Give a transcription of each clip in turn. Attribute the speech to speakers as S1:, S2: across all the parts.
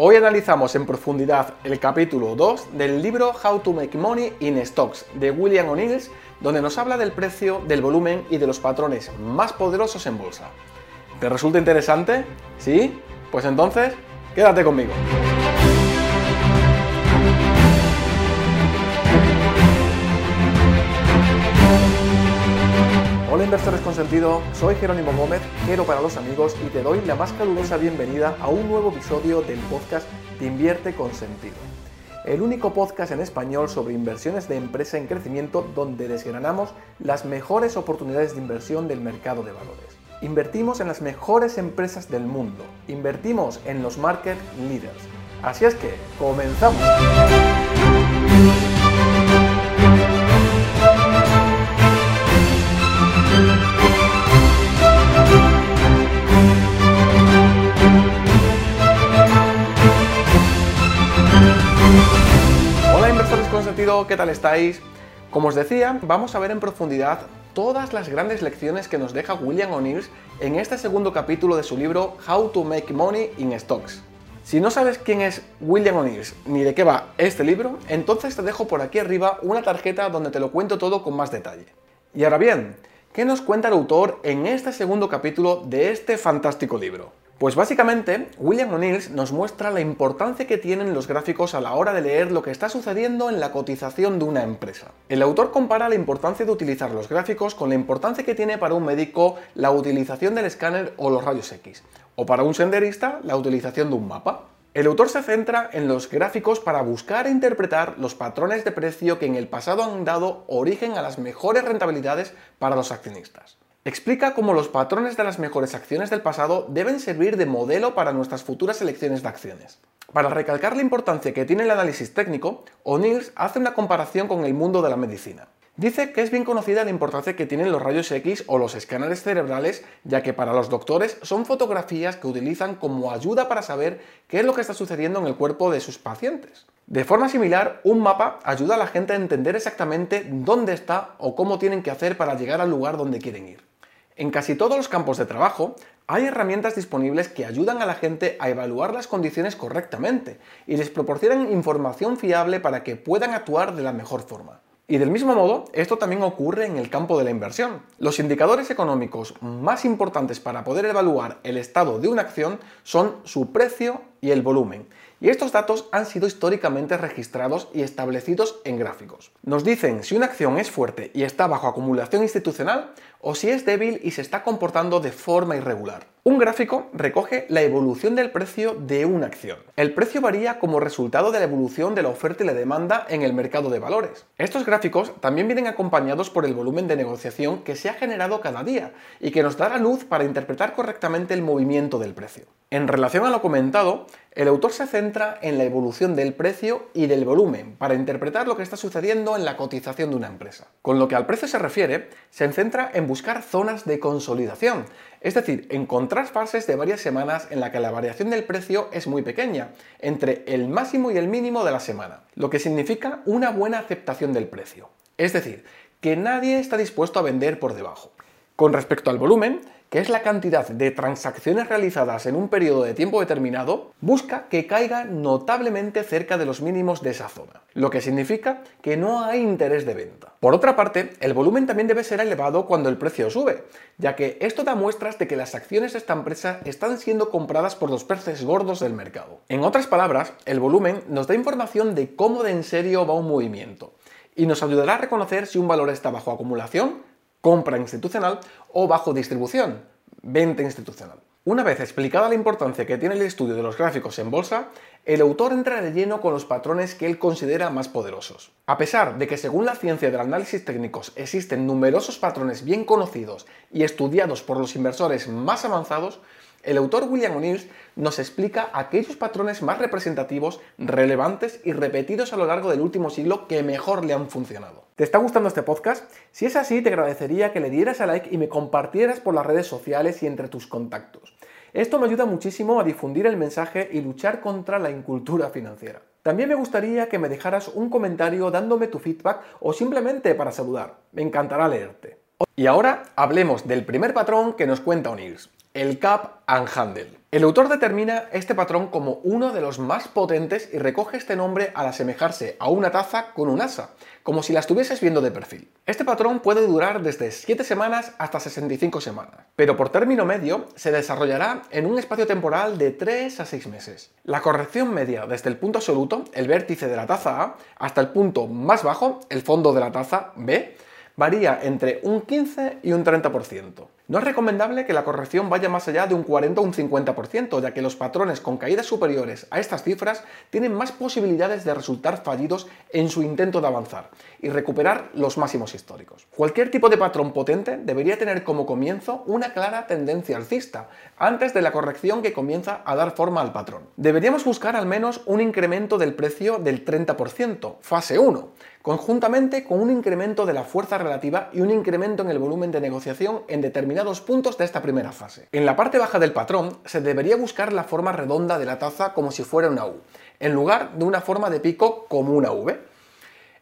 S1: Hoy analizamos en profundidad el capítulo 2 del libro How to Make Money in Stocks de William O'Neill, donde nos habla del precio, del volumen y de los patrones más poderosos en bolsa. ¿Te resulta interesante? ¿Sí? Pues entonces, quédate conmigo. Hola inversores con sentido, soy Jerónimo Gómez, quiero para los amigos y te doy la más calurosa bienvenida a un nuevo episodio del podcast Te invierte con sentido. El único podcast en español sobre inversiones de empresa en crecimiento donde desgranamos las mejores oportunidades de inversión del mercado de valores. Invertimos en las mejores empresas del mundo, invertimos en los market leaders. Así es que, comenzamos. ¿Qué tal estáis? Como os decía, vamos a ver en profundidad todas las grandes lecciones que nos deja William O'Neill en este segundo capítulo de su libro How to Make Money in Stocks. Si no sabes quién es William O'Neill ni de qué va este libro, entonces te dejo por aquí arriba una tarjeta donde te lo cuento todo con más detalle. Y ahora bien, ¿qué nos cuenta el autor en este segundo capítulo de este fantástico libro? Pues básicamente, William O'Neill nos muestra la importancia que tienen los gráficos a la hora de leer lo que está sucediendo en la cotización de una empresa. El autor compara la importancia de utilizar los gráficos con la importancia que tiene para un médico la utilización del escáner o los rayos X, o para un senderista la utilización de un mapa. El autor se centra en los gráficos para buscar e interpretar los patrones de precio que en el pasado han dado origen a las mejores rentabilidades para los accionistas. Explica cómo los patrones de las mejores acciones del pasado deben servir de modelo para nuestras futuras elecciones de acciones. Para recalcar la importancia que tiene el análisis técnico, O'Neill hace una comparación con el mundo de la medicina. Dice que es bien conocida la importancia que tienen los rayos X o los escáneres cerebrales, ya que para los doctores son fotografías que utilizan como ayuda para saber qué es lo que está sucediendo en el cuerpo de sus pacientes. De forma similar, un mapa ayuda a la gente a entender exactamente dónde está o cómo tienen que hacer para llegar al lugar donde quieren ir. En casi todos los campos de trabajo hay herramientas disponibles que ayudan a la gente a evaluar las condiciones correctamente y les proporcionan información fiable para que puedan actuar de la mejor forma. Y del mismo modo, esto también ocurre en el campo de la inversión. Los indicadores económicos más importantes para poder evaluar el estado de una acción son su precio y el volumen. Y estos datos han sido históricamente registrados y establecidos en gráficos. Nos dicen si una acción es fuerte y está bajo acumulación institucional o si es débil y se está comportando de forma irregular. Un gráfico recoge la evolución del precio de una acción. El precio varía como resultado de la evolución de la oferta y la demanda en el mercado de valores. Estos gráficos también vienen acompañados por el volumen de negociación que se ha generado cada día y que nos da la luz para interpretar correctamente el movimiento del precio. En relación a lo comentado, el autor se centra en la evolución del precio y del volumen para interpretar lo que está sucediendo en la cotización de una empresa. Con lo que al precio se refiere, se centra en buscar zonas de consolidación, es decir, encontrar fases de varias semanas en la que la variación del precio es muy pequeña, entre el máximo y el mínimo de la semana, lo que significa una buena aceptación del precio. Es decir, que nadie está dispuesto a vender por debajo. Con respecto al volumen, que es la cantidad de transacciones realizadas en un periodo de tiempo determinado, busca que caiga notablemente cerca de los mínimos de esa zona, lo que significa que no hay interés de venta. Por otra parte, el volumen también debe ser elevado cuando el precio sube, ya que esto da muestras de que las acciones de esta empresa están siendo compradas por los peces gordos del mercado. En otras palabras, el volumen nos da información de cómo de en serio va un movimiento y nos ayudará a reconocer si un valor está bajo acumulación compra institucional o bajo distribución, venta institucional. Una vez explicada la importancia que tiene el estudio de los gráficos en bolsa, el autor entra de lleno con los patrones que él considera más poderosos. A pesar de que según la ciencia del análisis técnicos existen numerosos patrones bien conocidos y estudiados por los inversores más avanzados, el autor William O'Neill nos explica aquellos patrones más representativos, relevantes y repetidos a lo largo del último siglo que mejor le han funcionado. ¿Te está gustando este podcast? Si es así, te agradecería que le dieras a like y me compartieras por las redes sociales y entre tus contactos. Esto me ayuda muchísimo a difundir el mensaje y luchar contra la incultura financiera. También me gustaría que me dejaras un comentario dándome tu feedback o simplemente para saludar. Me encantará leerte. Y ahora hablemos del primer patrón que nos cuenta O'Neill el cap and handle. El autor determina este patrón como uno de los más potentes y recoge este nombre al asemejarse a una taza con un asa, como si la estuvieses viendo de perfil. Este patrón puede durar desde 7 semanas hasta 65 semanas, pero por término medio se desarrollará en un espacio temporal de 3 a 6 meses. La corrección media desde el punto absoluto, el vértice de la taza A, hasta el punto más bajo, el fondo de la taza B, varía entre un 15 y un 30%. No es recomendable que la corrección vaya más allá de un 40 o un 50%, ya que los patrones con caídas superiores a estas cifras tienen más posibilidades de resultar fallidos en su intento de avanzar y recuperar los máximos históricos. Cualquier tipo de patrón potente debería tener como comienzo una clara tendencia alcista, antes de la corrección que comienza a dar forma al patrón. Deberíamos buscar al menos un incremento del precio del 30%, fase 1, conjuntamente con un incremento de la fuerza relativa y un incremento en el volumen de negociación en determinados dos puntos de esta primera fase. En la parte baja del patrón se debería buscar la forma redonda de la taza como si fuera una U, en lugar de una forma de pico como una V.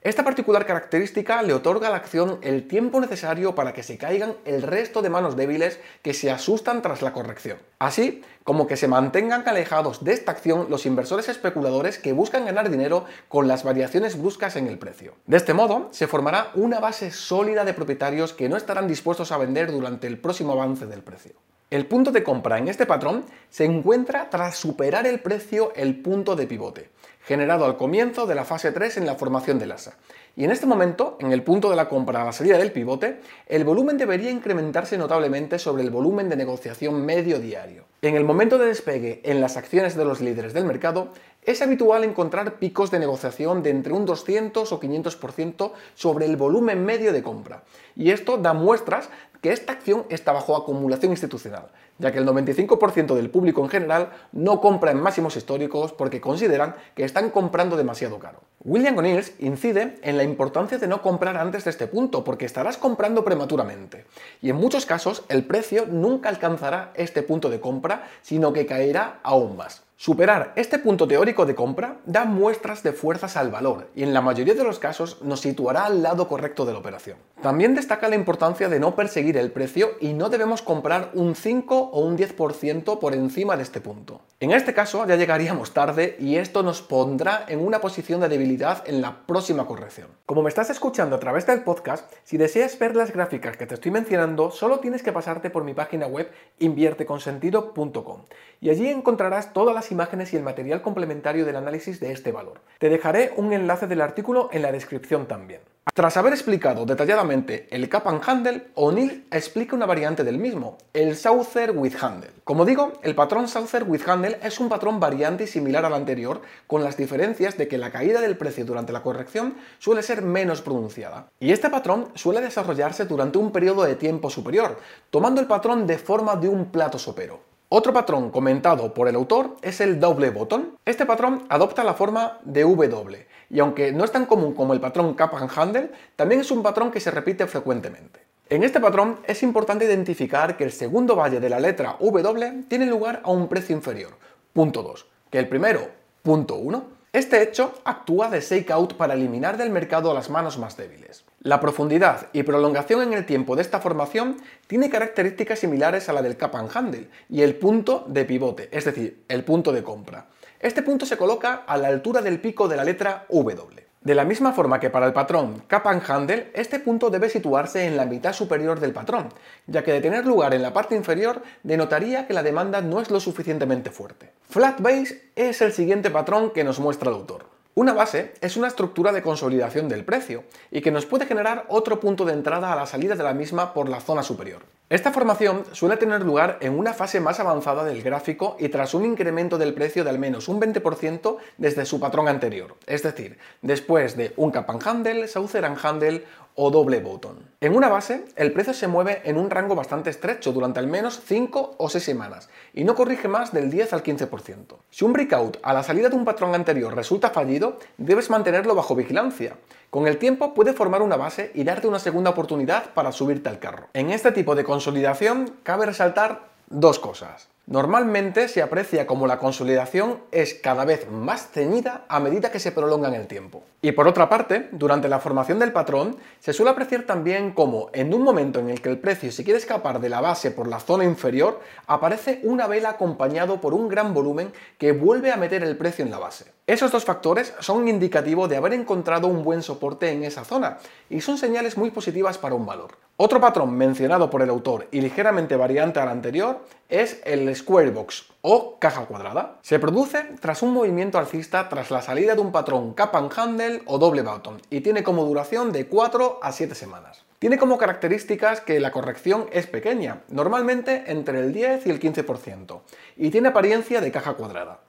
S1: Esta particular característica le otorga a la acción el tiempo necesario para que se caigan el resto de manos débiles que se asustan tras la corrección. Así como que se mantengan alejados de esta acción los inversores especuladores que buscan ganar dinero con las variaciones bruscas en el precio. De este modo, se formará una base sólida de propietarios que no estarán dispuestos a vender durante el próximo avance del precio. El punto de compra en este patrón se encuentra tras superar el precio el punto de pivote, generado al comienzo de la fase 3 en la formación del asa. Y en este momento, en el punto de la compra a la salida del pivote, el volumen debería incrementarse notablemente sobre el volumen de negociación medio diario. En el momento de despegue en las acciones de los líderes del mercado, es habitual encontrar picos de negociación de entre un 200 o 500% sobre el volumen medio de compra. Y esto da muestras que esta acción está bajo acumulación institucional, ya que el 95% del público en general no compra en máximos históricos porque consideran que están comprando demasiado caro. William O'Neill incide en la importancia de no comprar antes de este punto porque estarás comprando prematuramente. Y en muchos casos el precio nunca alcanzará este punto de compra, sino que caerá aún más. Superar este punto teórico de compra da muestras de fuerzas al valor y en la mayoría de los casos nos situará al lado correcto de la operación. También destaca la importancia de no perseguir el precio y no debemos comprar un 5 o un 10% por encima de este punto. En este caso ya llegaríamos tarde y esto nos pondrá en una posición de debilidad en la próxima corrección. Como me estás escuchando a través del podcast, si deseas ver las gráficas que te estoy mencionando, solo tienes que pasarte por mi página web invierteconsentido.com y allí encontrarás todas las imágenes y el material complementario del análisis de este valor. Te dejaré un enlace del artículo en la descripción también. Tras haber explicado detalladamente el Cap and Handle, O'Neill explica una variante del mismo, el Souther with Handle. Como digo, el patrón Souther with Handle es un patrón variante y similar al anterior, con las diferencias de que la caída del precio durante la corrección suele ser menos pronunciada. Y este patrón suele desarrollarse durante un periodo de tiempo superior, tomando el patrón de forma de un plato sopero. Otro patrón comentado por el autor es el doble botón. Este patrón adopta la forma de W y aunque no es tan común como el patrón cap and handle, también es un patrón que se repite frecuentemente. En este patrón es importante identificar que el segundo valle de la letra W tiene lugar a un precio inferior, punto 2, que el primero, punto 1. Este hecho actúa de shakeout para eliminar del mercado a las manos más débiles. La profundidad y prolongación en el tiempo de esta formación tiene características similares a la del cap and handle y el punto de pivote, es decir, el punto de compra. Este punto se coloca a la altura del pico de la letra W. De la misma forma que para el patrón Cap and Handle, este punto debe situarse en la mitad superior del patrón, ya que de tener lugar en la parte inferior denotaría que la demanda no es lo suficientemente fuerte. Flat Base es el siguiente patrón que nos muestra el autor. Una base es una estructura de consolidación del precio y que nos puede generar otro punto de entrada a la salida de la misma por la zona superior. Esta formación suele tener lugar en una fase más avanzada del gráfico y tras un incremento del precio de al menos un 20% desde su patrón anterior, es decir, después de un cap and handle, saucer and handle o doble botón. En una base, el precio se mueve en un rango bastante estrecho durante al menos 5 o 6 semanas y no corrige más del 10 al 15%. Si un breakout a la salida de un patrón anterior resulta fallido, debes mantenerlo bajo vigilancia. Con el tiempo puede formar una base y darte una segunda oportunidad para subirte al carro. En este tipo de consolidación cabe resaltar dos cosas. Normalmente se aprecia como la consolidación es cada vez más ceñida a medida que se prolonga en el tiempo. Y por otra parte, durante la formación del patrón, se suele apreciar también como en un momento en el que el precio se quiere escapar de la base por la zona inferior, aparece una vela acompañado por un gran volumen que vuelve a meter el precio en la base. Esos dos factores son un indicativo de haber encontrado un buen soporte en esa zona y son señales muy positivas para un valor. Otro patrón mencionado por el autor y ligeramente variante al anterior es el Square Box o caja cuadrada. Se produce tras un movimiento alcista tras la salida de un patrón cap and handle o doble bottom y tiene como duración de 4 a 7 semanas. Tiene como características que la corrección es pequeña, normalmente entre el 10 y el 15%, y tiene apariencia de caja cuadrada.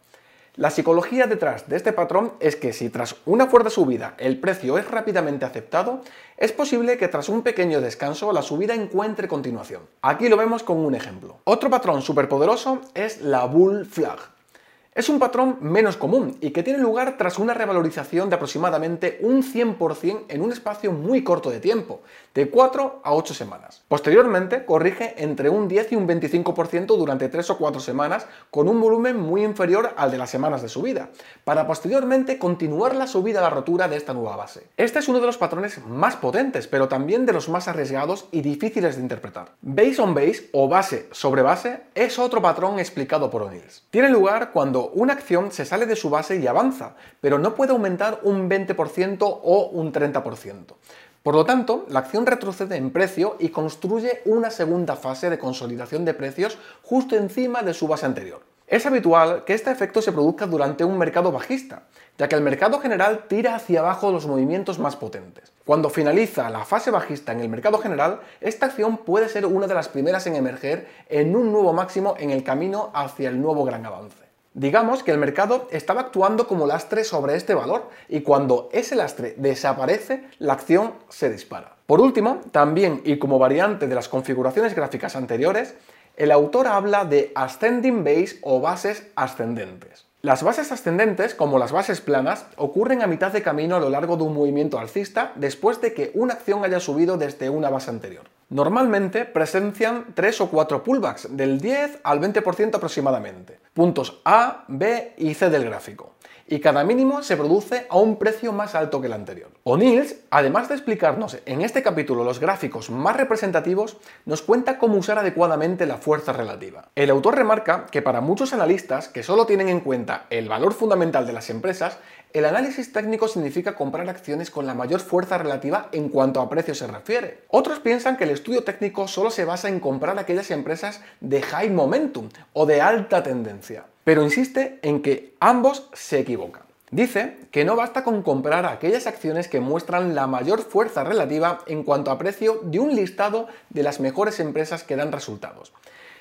S1: La psicología detrás de este patrón es que si tras una fuerte subida el precio es rápidamente aceptado, es posible que tras un pequeño descanso la subida encuentre continuación. Aquí lo vemos con un ejemplo. Otro patrón superpoderoso es la Bull Flag. Es un patrón menos común y que tiene lugar tras una revalorización de aproximadamente un 100% en un espacio muy corto de tiempo, de 4 a 8 semanas. Posteriormente corrige entre un 10 y un 25% durante 3 o 4 semanas con un volumen muy inferior al de las semanas de subida, para posteriormente continuar la subida a la rotura de esta nueva base. Este es uno de los patrones más potentes, pero también de los más arriesgados y difíciles de interpretar. Base on base o base sobre base es otro patrón explicado por O'Neills. Tiene lugar cuando una acción se sale de su base y avanza, pero no puede aumentar un 20% o un 30%. Por lo tanto, la acción retrocede en precio y construye una segunda fase de consolidación de precios justo encima de su base anterior. Es habitual que este efecto se produzca durante un mercado bajista, ya que el mercado general tira hacia abajo los movimientos más potentes. Cuando finaliza la fase bajista en el mercado general, esta acción puede ser una de las primeras en emerger en un nuevo máximo en el camino hacia el nuevo gran avance. Digamos que el mercado estaba actuando como lastre sobre este valor y cuando ese lastre desaparece, la acción se dispara. Por último, también y como variante de las configuraciones gráficas anteriores, el autor habla de ascending base o bases ascendentes. Las bases ascendentes, como las bases planas, ocurren a mitad de camino a lo largo de un movimiento alcista después de que una acción haya subido desde una base anterior. Normalmente presencian 3 o 4 pullbacks del 10 al 20% aproximadamente, puntos A, B y C del gráfico, y cada mínimo se produce a un precio más alto que el anterior. O'Neills, además de explicarnos en este capítulo los gráficos más representativos, nos cuenta cómo usar adecuadamente la fuerza relativa. El autor remarca que para muchos analistas que solo tienen en cuenta el valor fundamental de las empresas, el análisis técnico significa comprar acciones con la mayor fuerza relativa en cuanto a precio se refiere. Otros piensan que el estudio técnico solo se basa en comprar aquellas empresas de high momentum o de alta tendencia, pero insiste en que ambos se equivocan. Dice que no basta con comprar aquellas acciones que muestran la mayor fuerza relativa en cuanto a precio de un listado de las mejores empresas que dan resultados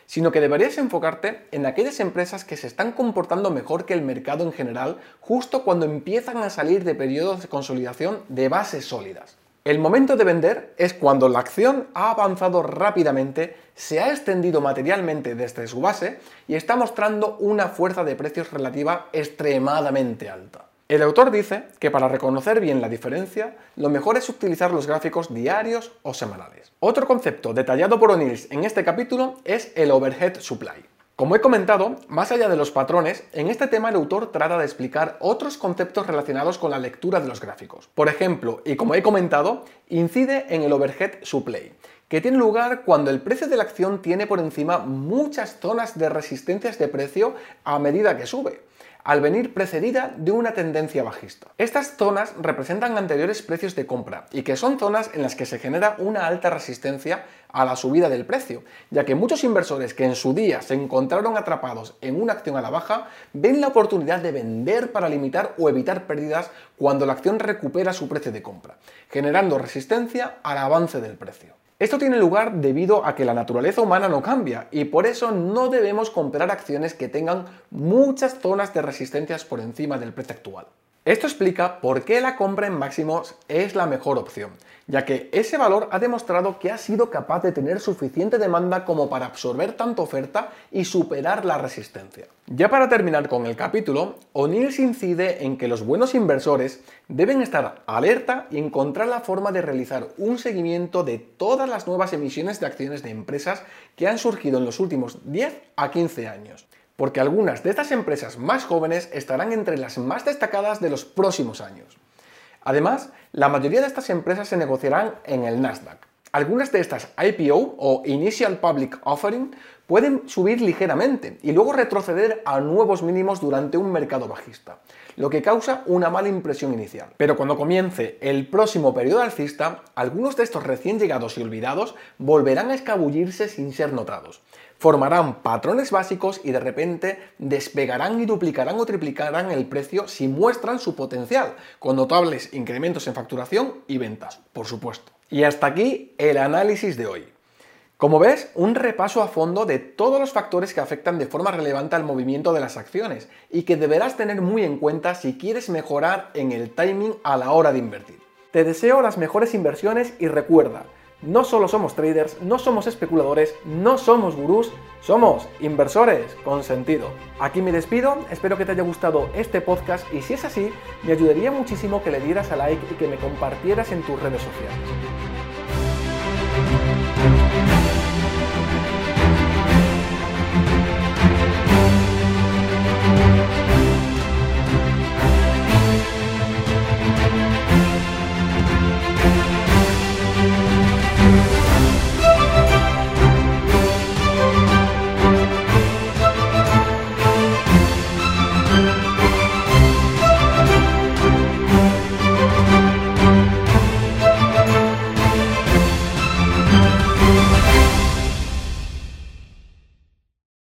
S1: sino que deberías enfocarte en aquellas empresas que se están comportando mejor que el mercado en general justo cuando empiezan a salir de periodos de consolidación de bases sólidas. El momento de vender es cuando la acción ha avanzado rápidamente, se ha extendido materialmente desde su base y está mostrando una fuerza de precios relativa extremadamente alta. El autor dice que para reconocer bien la diferencia, lo mejor es utilizar los gráficos diarios o semanales. Otro concepto detallado por O'Neills en este capítulo es el overhead supply. Como he comentado, más allá de los patrones, en este tema el autor trata de explicar otros conceptos relacionados con la lectura de los gráficos. Por ejemplo, y como he comentado, incide en el overhead supply, que tiene lugar cuando el precio de la acción tiene por encima muchas zonas de resistencias de precio a medida que sube al venir precedida de una tendencia bajista. Estas zonas representan anteriores precios de compra y que son zonas en las que se genera una alta resistencia a la subida del precio, ya que muchos inversores que en su día se encontraron atrapados en una acción a la baja ven la oportunidad de vender para limitar o evitar pérdidas cuando la acción recupera su precio de compra, generando resistencia al avance del precio. Esto tiene lugar debido a que la naturaleza humana no cambia y por eso no debemos comprar acciones que tengan muchas zonas de resistencias por encima del precio actual. Esto explica por qué la compra en máximos es la mejor opción, ya que ese valor ha demostrado que ha sido capaz de tener suficiente demanda como para absorber tanta oferta y superar la resistencia. Ya para terminar con el capítulo, O'Neill incide en que los buenos inversores deben estar alerta y encontrar la forma de realizar un seguimiento de todas las nuevas emisiones de acciones de empresas que han surgido en los últimos 10 a 15 años porque algunas de estas empresas más jóvenes estarán entre las más destacadas de los próximos años. Además, la mayoría de estas empresas se negociarán en el Nasdaq. Algunas de estas IPO o Initial Public Offering pueden subir ligeramente y luego retroceder a nuevos mínimos durante un mercado bajista, lo que causa una mala impresión inicial. Pero cuando comience el próximo periodo alcista, algunos de estos recién llegados y olvidados volverán a escabullirse sin ser notados. Formarán patrones básicos y de repente despegarán y duplicarán o triplicarán el precio si muestran su potencial, con notables incrementos en facturación y ventas, por supuesto. Y hasta aquí el análisis de hoy. Como ves, un repaso a fondo de todos los factores que afectan de forma relevante al movimiento de las acciones y que deberás tener muy en cuenta si quieres mejorar en el timing a la hora de invertir. Te deseo las mejores inversiones y recuerda, no solo somos traders, no somos especuladores, no somos gurús, somos inversores con sentido. Aquí me despido, espero que te haya gustado este podcast y si es así, me ayudaría muchísimo que le dieras a like y que me compartieras en tus redes sociales.